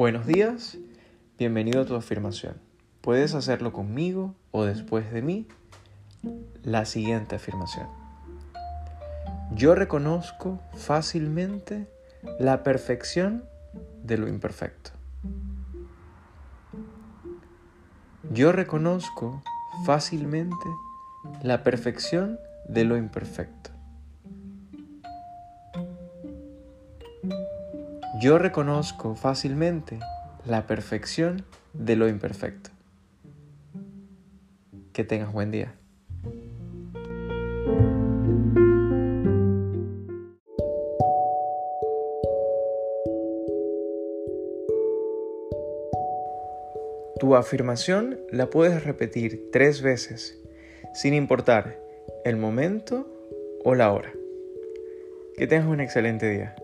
Buenos días, bienvenido a tu afirmación. Puedes hacerlo conmigo o después de mí. La siguiente afirmación. Yo reconozco fácilmente la perfección de lo imperfecto. Yo reconozco fácilmente la perfección de lo imperfecto. Yo reconozco fácilmente la perfección de lo imperfecto. Que tengas buen día. Tu afirmación la puedes repetir tres veces, sin importar el momento o la hora. Que tengas un excelente día.